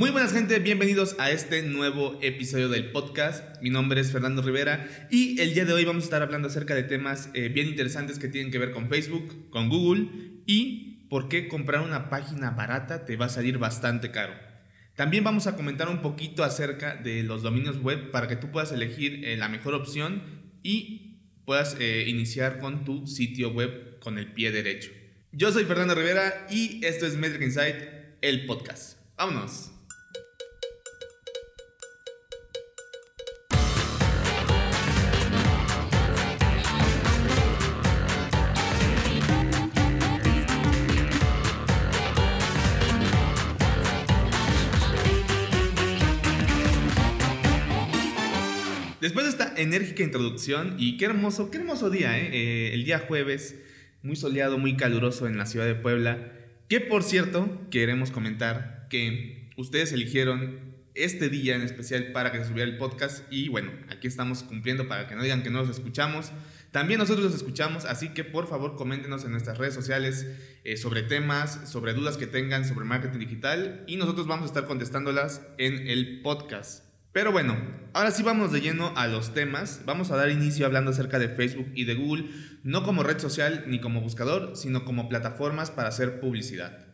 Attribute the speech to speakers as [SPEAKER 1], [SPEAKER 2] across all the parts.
[SPEAKER 1] Muy buenas gente, bienvenidos a este nuevo episodio del podcast. Mi nombre es Fernando Rivera y el día de hoy vamos a estar hablando acerca de temas eh, bien interesantes que tienen que ver con Facebook, con Google y por qué comprar una página barata te va a salir bastante caro. También vamos a comentar un poquito acerca de los dominios web para que tú puedas elegir eh, la mejor opción y puedas eh, iniciar con tu sitio web con el pie derecho. Yo soy Fernando Rivera y esto es Metric Insight, el podcast. Vámonos. Después de esta enérgica introducción, y qué hermoso, qué hermoso día, ¿eh? Eh, el día jueves, muy soleado, muy caluroso en la ciudad de Puebla, que por cierto, queremos comentar que ustedes eligieron este día en especial para que se subiera el podcast y bueno, aquí estamos cumpliendo para que no digan que no los escuchamos. También nosotros los escuchamos, así que por favor coméntenos en nuestras redes sociales eh, sobre temas, sobre dudas que tengan sobre marketing digital y nosotros vamos a estar contestándolas en el podcast. Pero bueno, ahora sí vamos de lleno a los temas. Vamos a dar inicio hablando acerca de Facebook y de Google, no como red social ni como buscador, sino como plataformas para hacer publicidad.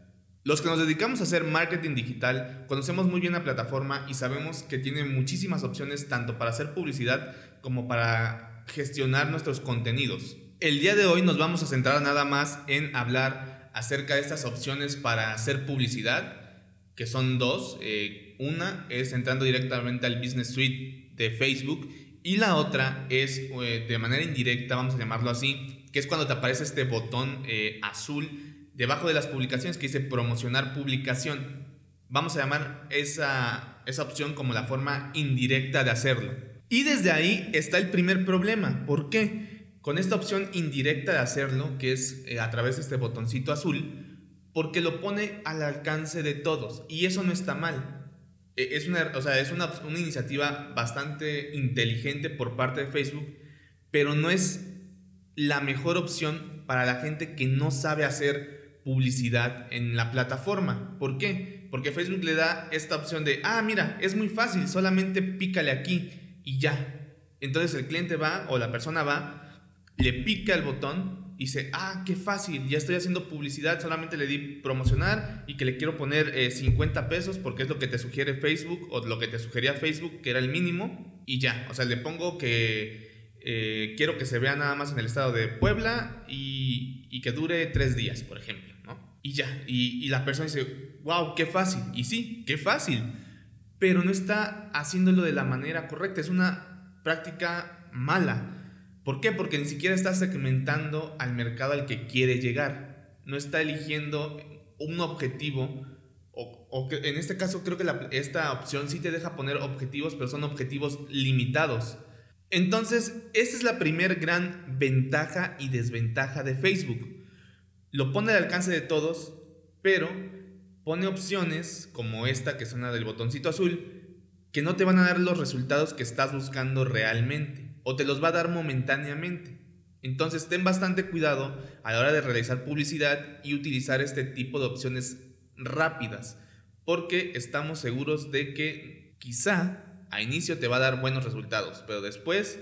[SPEAKER 1] Los que nos dedicamos a hacer marketing digital conocemos muy bien la plataforma y sabemos que tiene muchísimas opciones tanto para hacer publicidad como para gestionar nuestros contenidos. El día de hoy nos vamos a centrar nada más en hablar acerca de estas opciones para hacer publicidad, que son dos. Eh, una es entrando directamente al Business Suite de Facebook y la otra es eh, de manera indirecta, vamos a llamarlo así, que es cuando te aparece este botón eh, azul debajo de las publicaciones que dice promocionar publicación. Vamos a llamar esa, esa opción como la forma indirecta de hacerlo. Y desde ahí está el primer problema. ¿Por qué? Con esta opción indirecta de hacerlo, que es eh, a través de este botoncito azul, porque lo pone al alcance de todos. Y eso no está mal. E, es una, o sea, es una, una iniciativa bastante inteligente por parte de Facebook, pero no es la mejor opción para la gente que no sabe hacer publicidad en la plataforma. ¿Por qué? Porque Facebook le da esta opción de, ah, mira, es muy fácil, solamente pícale aquí y ya. Entonces el cliente va o la persona va, le pica el botón y dice, ah, qué fácil, ya estoy haciendo publicidad, solamente le di promocionar y que le quiero poner 50 eh, pesos porque es lo que te sugiere Facebook o lo que te sugería Facebook, que era el mínimo, y ya, o sea, le pongo que eh, quiero que se vea nada más en el estado de Puebla y, y que dure tres días, por ejemplo, ¿no? Y ya, y, y la persona dice, wow, qué fácil, y sí, qué fácil, pero no está haciéndolo de la manera correcta, es una práctica mala ¿Por qué? Porque ni siquiera está segmentando al mercado al que quiere llegar. No está eligiendo un objetivo. O, que en este caso creo que esta opción sí te deja poner objetivos, pero son objetivos limitados. Entonces, esta es la primer gran ventaja y desventaja de Facebook. Lo pone al alcance de todos, pero pone opciones como esta que suena del botoncito azul, que no te van a dar los resultados que estás buscando realmente o te los va a dar momentáneamente. Entonces ten bastante cuidado a la hora de realizar publicidad y utilizar este tipo de opciones rápidas, porque estamos seguros de que quizá a inicio te va a dar buenos resultados, pero después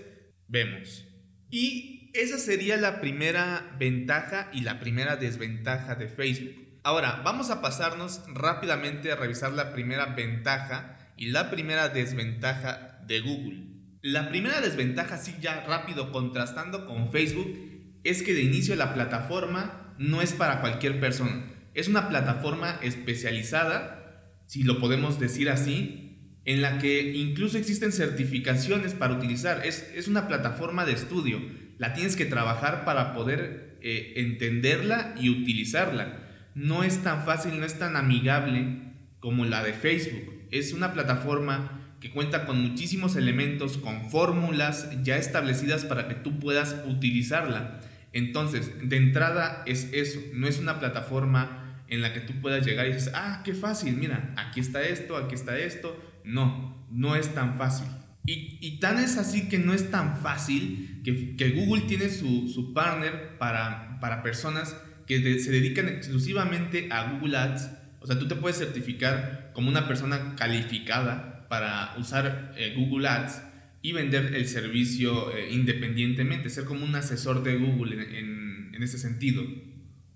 [SPEAKER 1] vemos. Y esa sería la primera ventaja y la primera desventaja de Facebook. Ahora, vamos a pasarnos rápidamente a revisar la primera ventaja y la primera desventaja de Google. La primera desventaja, sí, ya rápido contrastando con Facebook, es que de inicio la plataforma no es para cualquier persona. Es una plataforma especializada, si lo podemos decir así, en la que incluso existen certificaciones para utilizar. Es, es una plataforma de estudio. La tienes que trabajar para poder eh, entenderla y utilizarla. No es tan fácil, no es tan amigable como la de Facebook. Es una plataforma cuenta con muchísimos elementos, con fórmulas ya establecidas para que tú puedas utilizarla. Entonces, de entrada es eso, no es una plataforma en la que tú puedas llegar y dices, ah, qué fácil, mira, aquí está esto, aquí está esto. No, no es tan fácil. Y, tan es así que no es tan fácil que, Google tiene su, partner para, para personas que se dedican exclusivamente a Google Ads O sea, tú te puedes certificar como una persona calificada para usar eh, Google Ads y vender el servicio eh, independientemente, ser como un asesor de Google en, ese sentido.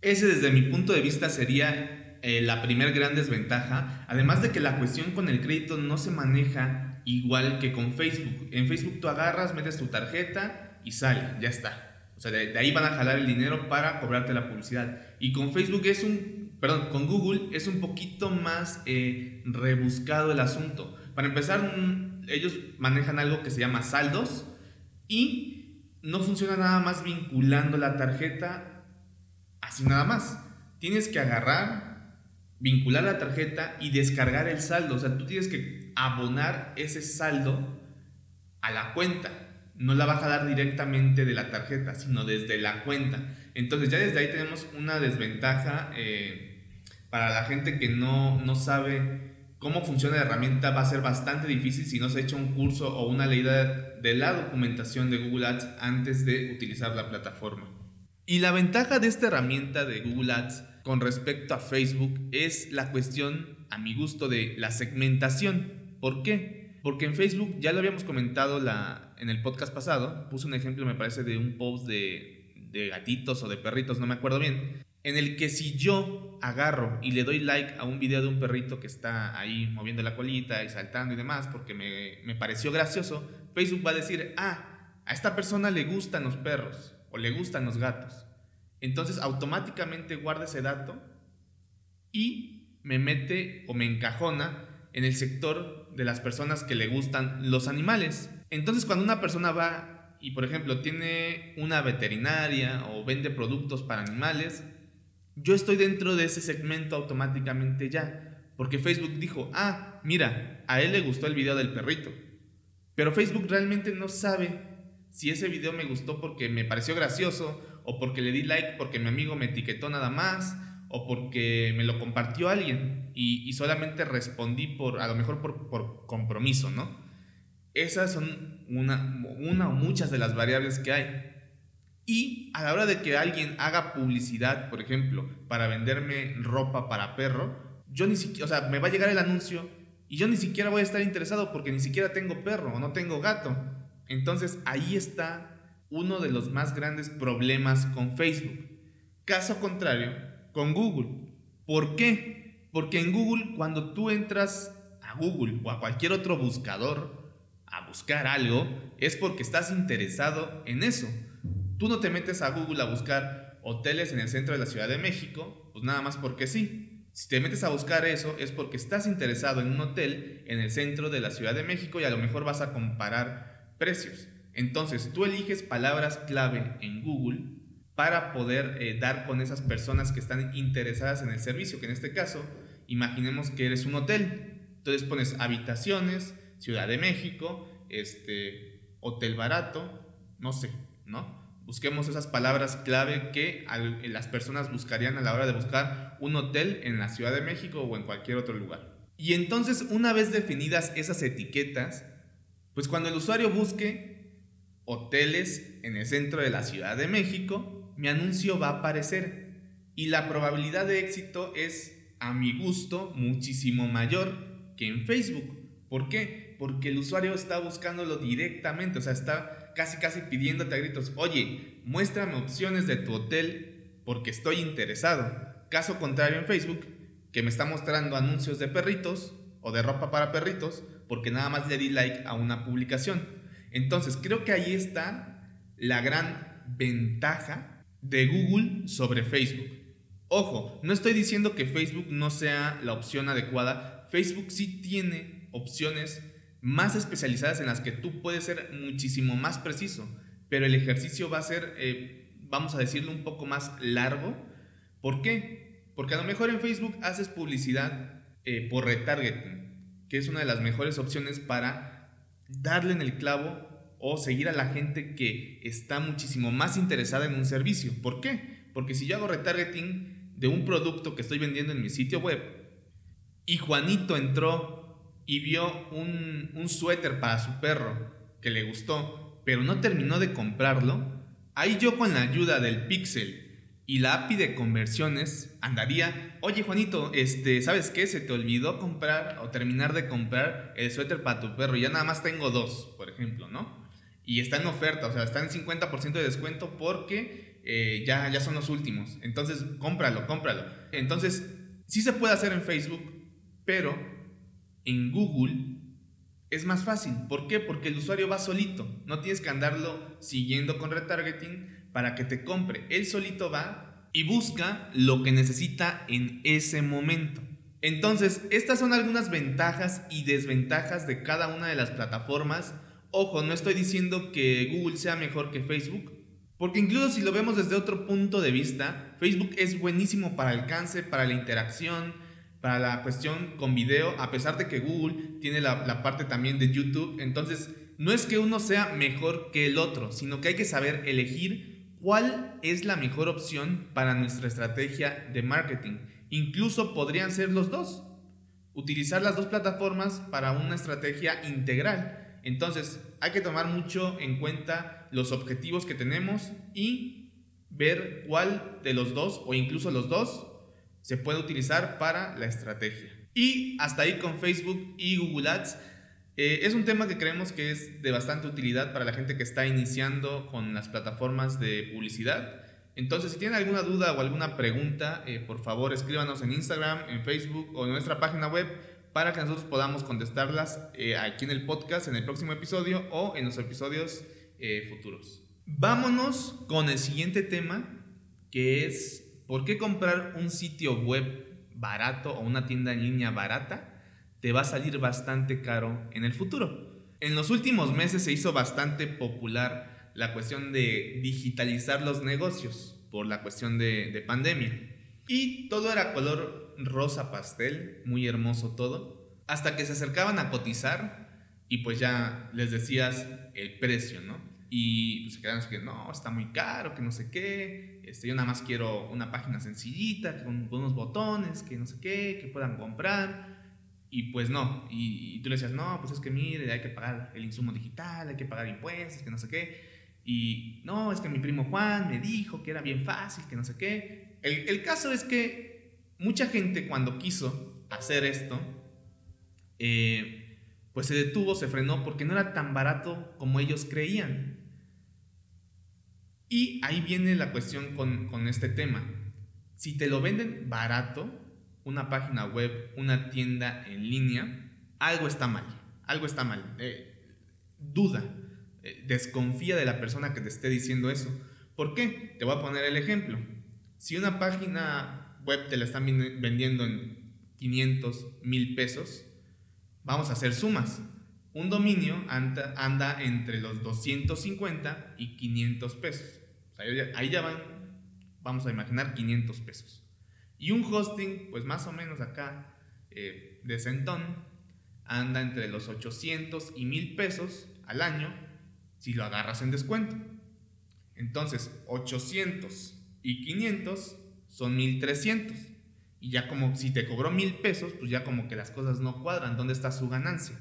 [SPEAKER 1] Ese desde mi punto de vista sería eh, la primer gran desventaja, además de que la cuestión con el crédito no se maneja igual que con Facebook. En Facebook tú agarras, metes tu tarjeta y sale, ya está. O sea, de, ahí van a jalar el dinero para cobrarte la publicidad. Y con Facebook es un perdón, con Google es un poquito más rebuscado el asunto. Para empezar, ellos manejan algo que se llama saldos y no funciona nada más vinculando la tarjeta así nada más. Tienes que agarrar, vincular la tarjeta y descargar el saldo. O sea, tú tienes que abonar ese saldo a la cuenta. No la vas a dar directamente de la tarjeta, sino desde la cuenta. Entonces ya desde ahí tenemos una desventaja. Eh, para la gente que no, no sabe cómo funciona la herramienta va a ser bastante difícil si no se ha hecho un curso o una leída de la documentación de Google Ads antes de utilizar la plataforma. Y la ventaja de esta herramienta de Google Ads con respecto a Facebook es la cuestión, a mi gusto, de la segmentación. ¿Por qué? Porque en Facebook, ya lo habíamos comentado en el podcast pasado, puse un ejemplo, me parece, de un post de gatitos o de perritos, no me acuerdo bien, en el que si yo agarro y le doy like a un video de un perrito que está ahí moviendo la colita y saltando y demás porque me, me, pareció gracioso, Facebook va a decir, ah, a esta persona le gustan los perros o le gustan los gatos. Entonces automáticamente guarda ese dato y me mete o me encajona en el sector de las personas que le gustan los animales. Entonces cuando una persona va y por ejemplo tiene una veterinaria o vende productos para animales, yo estoy dentro de ese segmento automáticamente ya. Porque Facebook dijo, ah, mira, a él le gustó el video del perrito. Pero Facebook realmente no sabe si ese video me gustó porque me pareció gracioso, o porque le di like porque mi amigo me etiquetó nada más, o porque me lo compartió alguien y, solamente respondí por, a lo mejor por, por compromiso, ¿no? Esas son una, una o muchas de las variables que hay. Y a la hora de que alguien haga publicidad, por ejemplo, para venderme ropa para perro, yo ni siquiera, o sea, me va a llegar el anuncio y yo ni siquiera voy a estar interesado porque ni siquiera tengo perro o no tengo gato. Entonces ahí está uno de los más grandes problemas con Facebook. Caso contrario, con Google. ¿Por qué? Porque en Google, cuando tú entras a Google o a cualquier otro buscador a buscar algo, es porque estás interesado en eso. Tú no te metes a Google a buscar hoteles en el centro de la Ciudad de México, pues nada más porque sí. Si te metes a buscar eso es porque estás interesado en un hotel en el centro de la Ciudad de México y a lo mejor vas a comparar precios. Entonces tú eliges palabras clave en Google para poder eh, dar con esas personas que están interesadas en el servicio, que en este caso, imaginemos que eres un hotel. Entonces pones habitaciones, Ciudad de México, este, hotel barato, no sé, ¿no? Busquemos esas palabras clave que las personas buscarían a la hora de buscar un hotel en la Ciudad de México o en cualquier otro lugar. Y entonces, una vez definidas esas etiquetas, pues cuando el usuario busque hoteles en el centro de la Ciudad de México, mi anuncio va a aparecer. Y la probabilidad de éxito es, a mi gusto, muchísimo mayor que en Facebook. ¿Por qué? Porque el usuario está buscándolo directamente, o sea, está casi casi pidiéndote a gritos, oye, muéstrame opciones de tu hotel porque estoy interesado. Caso contrario en Facebook, que me está mostrando anuncios de perritos o de ropa para perritos porque nada más le di like a una publicación. Entonces, creo que ahí está la gran ventaja de Google sobre Facebook. Ojo, no estoy diciendo que Facebook no sea la opción adecuada. Facebook sí tiene opciones más especializadas en las que tú puedes ser muchísimo más preciso, pero el ejercicio va a ser, eh, vamos a decirlo, un poco más largo. ¿Por qué? Porque a lo mejor en Facebook haces publicidad eh, por retargeting, que es una de las mejores opciones para darle en el clavo o seguir a la gente que está muchísimo más interesada en un servicio. ¿Por qué? Porque si yo hago retargeting de un producto que estoy vendiendo en mi sitio web y Juanito entró y vio un, un suéter para su perro que le gustó, pero no terminó de comprarlo, ahí yo con la ayuda del pixel y la API de conversiones andaría, oye Juanito, este, ¿sabes qué? Se te olvidó comprar o terminar de comprar el suéter para tu perro, ya nada más tengo dos, por ejemplo, ¿no? Y está en oferta, o sea, está en 50% de descuento porque eh, ya, ya son los últimos. Entonces, cómpralo, cómpralo. Entonces, sí se puede hacer en Facebook, pero en Google es más fácil. ¿Por qué? Porque el usuario va solito. No tienes que andarlo siguiendo con retargeting para que te compre. Él solito va y busca lo que necesita en ese momento. Entonces, estas son algunas ventajas y desventajas de cada una de las plataformas. Ojo, no estoy diciendo que Google sea mejor que Facebook, porque incluso si lo vemos desde otro punto de vista, Facebook es buenísimo para alcance, para la interacción, para la cuestión con video, a pesar de que Google tiene la, parte también de YouTube. Entonces, no es que uno sea mejor que el otro, sino que hay que saber elegir cuál es la mejor opción para nuestra estrategia de marketing. Incluso podrían ser los dos. Utilizar las dos plataformas para una estrategia integral. Entonces, hay que tomar mucho en cuenta los objetivos que tenemos y ver cuál de los dos o incluso los dos se puede utilizar para la estrategia. Y hasta ahí con Facebook y Google Ads. Eh, es un tema que creemos que es de bastante utilidad para la gente que está iniciando con las plataformas de publicidad. Entonces, si tienen alguna duda o alguna pregunta, eh, por favor escríbanos en Instagram, en Facebook o en nuestra página web para que nosotros podamos contestarlas eh, aquí en el podcast, en el próximo episodio o en los episodios futuros. Vámonos con el siguiente tema, que es ¿por qué comprar un sitio web barato o una tienda en línea barata? te va a salir bastante caro en el futuro. En los últimos meses se hizo bastante popular la cuestión de digitalizar los negocios por la cuestión de, pandemia. Y todo era color rosa pastel, muy hermoso todo, hasta que se acercaban a cotizar y pues ya les decías el precio, ¿no? Y pues se quedaron así que no, está muy caro, que no sé qué, este, yo nada más quiero una página sencillita, con unos botones, que no sé qué, que puedan comprar. Y pues no, y, tú le decías, no, pues es que mire, hay que pagar el insumo digital, hay que pagar impuestos, que no sé qué. Y no, es que mi primo Juan me dijo que era bien fácil, que no sé qué. El, el caso es que mucha gente cuando quiso hacer esto, eh, pues se detuvo, se frenó, porque no era tan barato como ellos creían. Y ahí viene la cuestión con, con este tema. Si te lo venden barato, una página web, una tienda en línea, algo está mal, algo está mal. Eh, duda, eh, desconfía de la persona que te esté diciendo eso. ¿Por qué? Te voy a poner el ejemplo. Si una página web te la están vendiendo en 500, mil pesos, vamos a hacer sumas. Un dominio anda, anda entre los 250 y 500 pesos. Ahí ya van, vamos a imaginar 500 pesos. Y un hosting, pues más o menos acá, eh, de centón, anda entre los 800 y 1000 pesos al año si lo agarras en descuento. Entonces, 800 y 500 son 1300. Y ya como si te cobró 1000 pesos, pues ya como que las cosas no cuadran. ¿Dónde está su ganancia?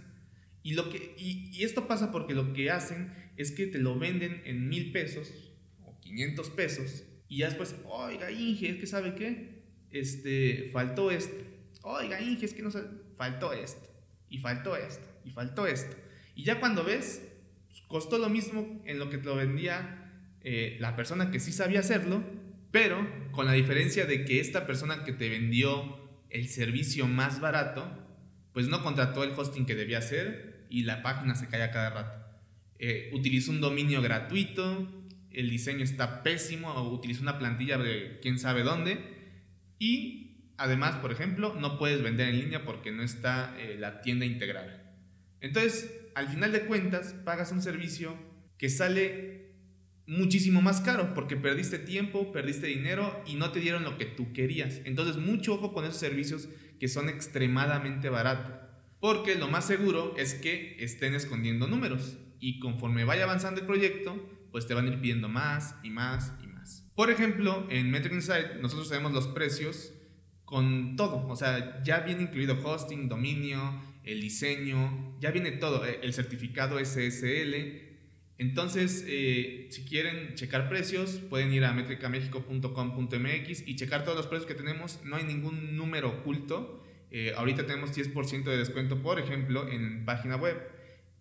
[SPEAKER 1] Y, lo que, y, y esto pasa porque lo que hacen es que te lo venden en 1000 pesos 500 pesos. Y ya después, oiga, Inge, es que sabe qué? este, faltó esto. Oiga, Inge, es que no faltó esto. Y faltó esto. Y faltó esto. Y ya cuando ves, pues, costó lo mismo en lo que te lo vendía eh, la persona que sí sabía hacerlo, pero con la diferencia de que esta persona que te vendió el servicio más barato, pues no contrató el hosting que debía hacer y la página se cae a cada rato. Eh, utilizó un dominio gratuito, el diseño está pésimo, o utilizó una plantilla de quién sabe dónde, y además, por ejemplo, no puedes vender en línea porque no está eh, la tienda integrada. Entonces, al final de cuentas, pagas un servicio que sale muchísimo más caro porque perdiste tiempo, perdiste dinero y no te dieron lo que tú querías. Entonces, mucho ojo con esos servicios que son extremadamente baratos. Porque lo más seguro es que estén escondiendo números y conforme vaya avanzando el proyecto, pues te van a ir pidiendo más y más y por ejemplo, en Metric Insight nosotros tenemos los precios con todo, o sea, ya viene incluido hosting, dominio, el diseño, ya viene todo, eh, el certificado SSL Entonces, eh, si quieren checar precios, pueden ir a metricamexico.com.mx y checar todos los precios que tenemos. No hay ningún número oculto. Eh, ahorita tenemos 10% de descuento, por ejemplo, en página web.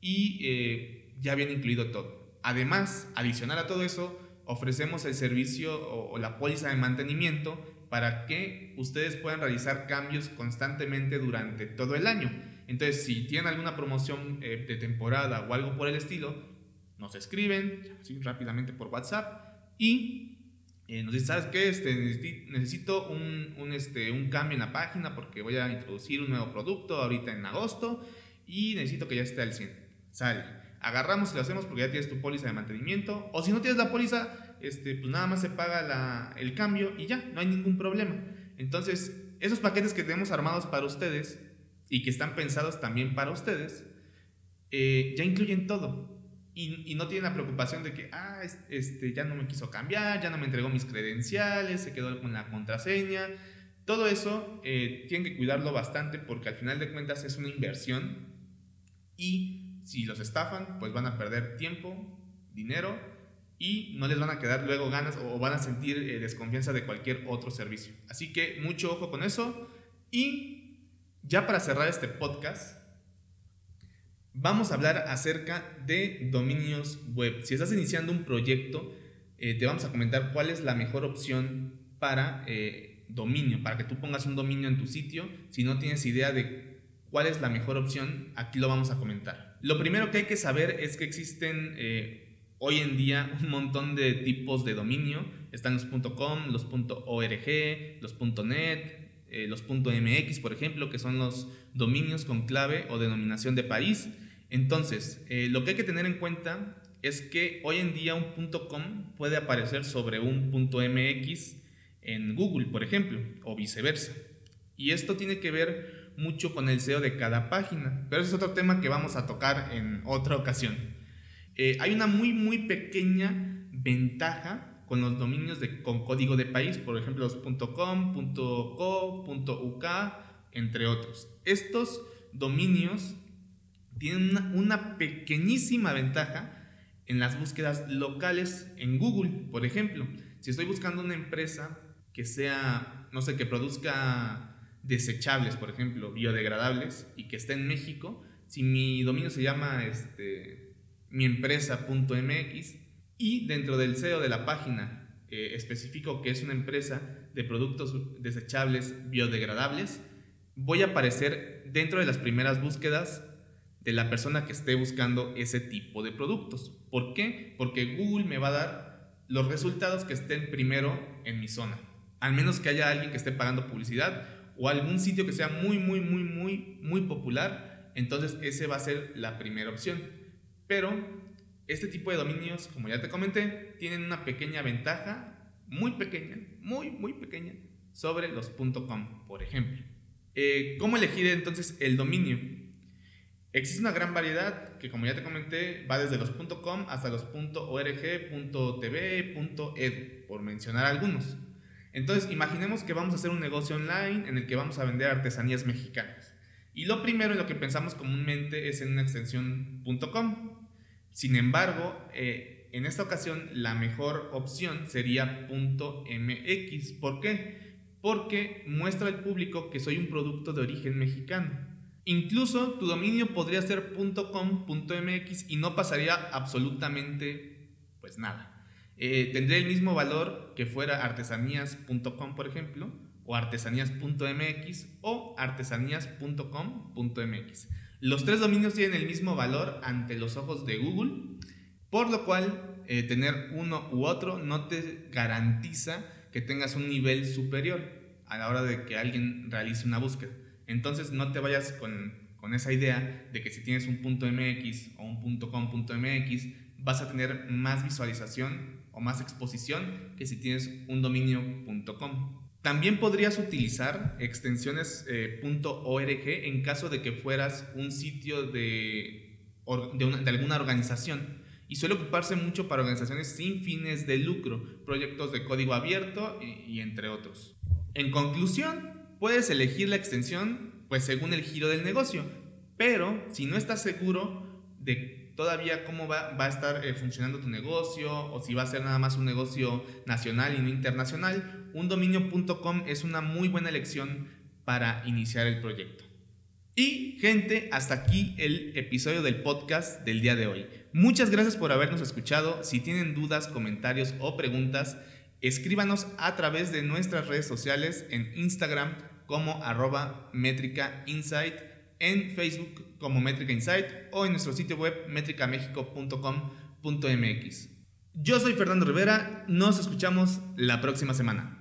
[SPEAKER 1] Y eh, ya viene incluido todo. Además, adicional a todo eso, ofrecemos el servicio o, la póliza de mantenimiento para que ustedes puedan realizar cambios constantemente durante todo el año. Entonces, si tienen alguna promoción de temporada o algo por el estilo, nos escriben rápidamente por WhatsApp y eh, nos dicen, ¿sabes qué? Este, necesito un, este, un cambio en la página porque voy a introducir un nuevo producto ahorita en agosto y necesito que ya esté al 100. Sale. Agarramos y lo hacemos porque ya tienes tu póliza de mantenimiento. O si no tienes la póliza, este, pues nada más se paga la, el cambio y ya, no hay ningún problema. Entonces, esos paquetes que tenemos armados para ustedes y que están pensados también para ustedes, eh, ya incluyen todo y, no tiene la preocupación de que, ah, este, ya no me quiso cambiar, ya no me entregó mis credenciales, se quedó con la contraseña. Todo eso eh, tienen que cuidarlo bastante porque al final de cuentas es una inversión y si los estafan, pues van a perder tiempo, dinero y no les van a quedar luego ganas o van a sentir eh, desconfianza de cualquier otro servicio. Así que mucho ojo con eso y ya para cerrar este podcast, vamos a hablar acerca de dominios web. Si estás iniciando un proyecto, eh, te vamos a comentar cuál es la mejor opción para eh, dominio, para que tú pongas un dominio en tu sitio. Si no tienes idea de cuál es la mejor opción, aquí lo vamos a comentar. Lo primero que hay que saber es que existen eh, hoy en día un montón de tipos de dominio. Están los .com, los .org, los .net, los .mx, por ejemplo, que son los dominios con clave o denominación de país. Entonces, eh, lo que hay que tener en cuenta es que hoy en día un .com puede aparecer sobre un .mx en Google, por ejemplo, o viceversa. Y esto tiene que ver mucho con el SEO de cada página, pero es otro tema que vamos a tocar en otra ocasión. Eh, hay una muy, muy pequeña ventaja con los dominios de, con código de país, por ejemplo, los .com, .co, .uk, entre otros. Estos dominios tienen una, pequeñísima ventaja en las búsquedas locales en Google, por ejemplo. Si estoy buscando una empresa que sea, no sé, que produzca desechables, por ejemplo, biodegradables, y que esté en México, si mi dominio se llama este, miempresa.mx y dentro del SEO de la página eh, especifico que es una empresa de productos desechables biodegradables, voy a aparecer dentro de las primeras búsquedas de la persona que esté buscando ese tipo de productos. ¿Por qué? Porque Google me va a dar los resultados que estén primero en mi zona. Al menos que haya alguien que esté pagando publicidad o algún sitio que sea muy, muy, muy, muy, muy popular. Entonces ese va a ser la primera opción. Pero este tipo de dominios, como ya te comenté, tienen una pequeña ventaja, muy pequeña, muy, muy pequeña, sobre los .com, por ejemplo. Eh, ¿Cómo elegir entonces el dominio? Existe una gran variedad que, como ya te comenté, va desde los .com hasta los .org, .tv, .edu, por mencionar algunos. Entonces, imaginemos que vamos a hacer un negocio online en el que vamos a vender artesanías mexicanas. Y lo primero en lo que pensamos comúnmente es en una extensión .com. Sin embargo, eh, en esta ocasión la mejor opción sería .mx. ¿Por qué? Porque muestra al público que soy un producto de origen mexicano. Incluso tu dominio podría ser .com.mx y no pasaría absolutamente pues nada. Eh, tendría el mismo valor que fuera artesanías.com, por ejemplo, o artesanías.mx o artesanías.com.mx. Los tres dominios tienen el mismo valor ante los ojos de Google, por lo cual eh, tener uno u otro no te garantiza que tengas un nivel superior a la hora de que alguien realice una búsqueda. Entonces no te vayas con, esa idea de que si tienes un .mx o un .com.mx vas a tener más visualización o más exposición que si tienes un dominio .com. También podrías utilizar extensiones eh, .org en caso de que fueras un sitio de, de, de alguna organización y suele ocuparse mucho para organizaciones sin fines de lucro, proyectos de código abierto y, y entre otros. En conclusión, puedes elegir la extensión pues según el giro del negocio, pero si no estás seguro de todavía cómo va, va a estar eh, funcionando tu negocio o si va a ser nada más un negocio nacional y no internacional, undominio.com es una muy buena elección para iniciar el proyecto. Y gente, hasta aquí el episodio del podcast del día de hoy. Muchas gracias por habernos escuchado. Si tienen dudas, comentarios o preguntas, escríbanos a través de nuestras redes sociales en Instagram como arroba en Facebook como métrica insight o en nuestro sitio web métricamexico.com.mx. Yo soy Fernando Rivera, nos escuchamos la próxima semana.